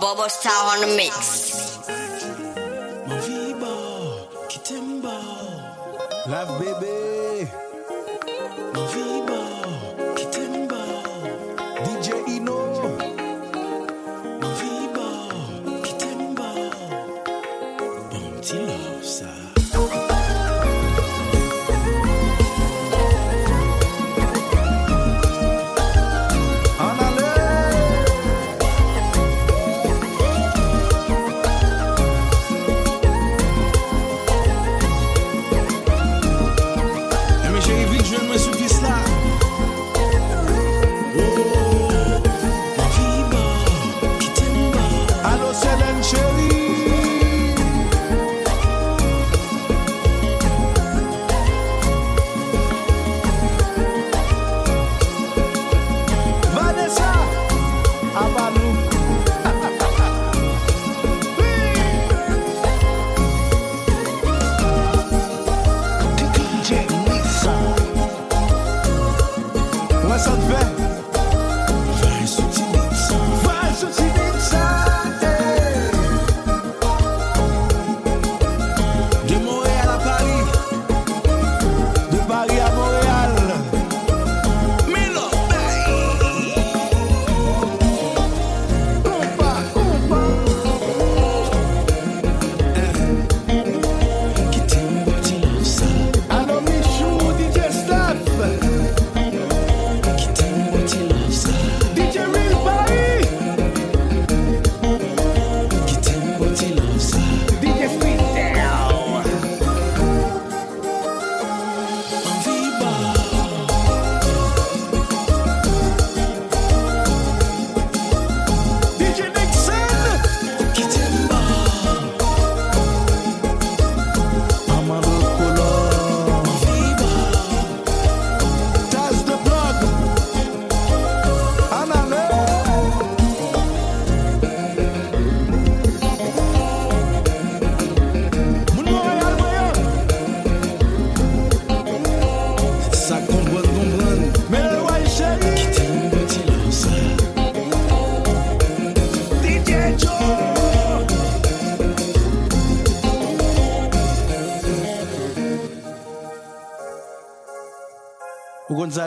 Bobo Star on the mix. Maviba, Kitemba, Love Baby.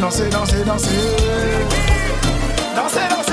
danser, danser, danser. Danser, danser.